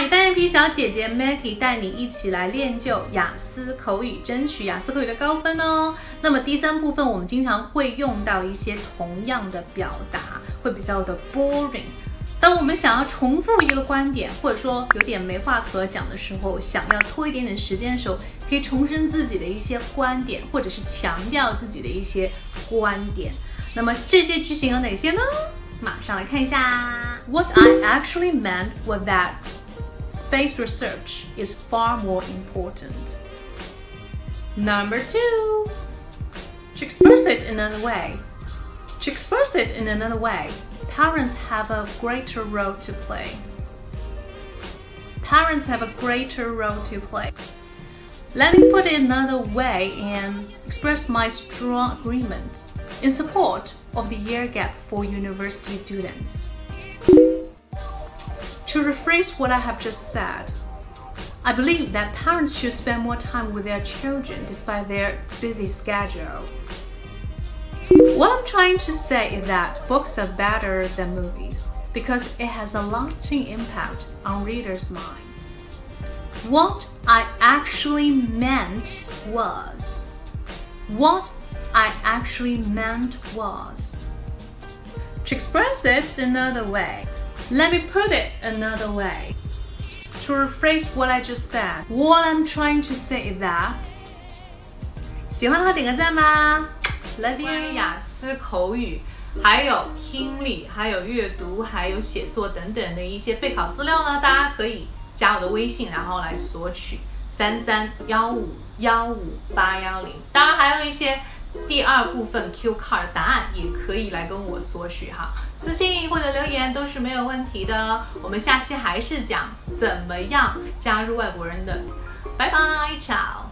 嗨，单眼皮小姐姐 Maggie 带你一起来练就雅思口语，争取雅思口语的高分哦。那么第三部分，我们经常会用到一些同样的表达，会比较的 boring。当我们想要重复一个观点，或者说有点没话可讲的时候，想要拖一点点时间的时候，可以重申自己的一些观点，或者是强调自己的一些观点。那么这些句型有哪些呢？马上来看一下。What I actually meant was that. Space research is far more important. Number two, to express it in another way. To express it in another way, parents have a greater role to play. Parents have a greater role to play. Let me put it another way and express my strong agreement in support of the year gap for university students. To rephrase what I have just said, I believe that parents should spend more time with their children despite their busy schedule. What I'm trying to say is that books are better than movies because it has a lasting impact on readers' mind. What I actually meant was. What I actually meant was. To express it another way, let me put it another way. To rephrase what I just said, what I'm trying to say is that. 喜欢的话点个赞吧，Love you。关于雅思口语，还有听力，还有阅读，还有写作等等的一些备考资料呢，大家可以加我的微信，然后来索取三三幺五幺五八幺零。当然还有一些。第二部分 Q card 答案也可以来跟我索取哈，私信或者留言都是没有问题的。我们下期还是讲怎么样加入外国人的，拜拜，ciao。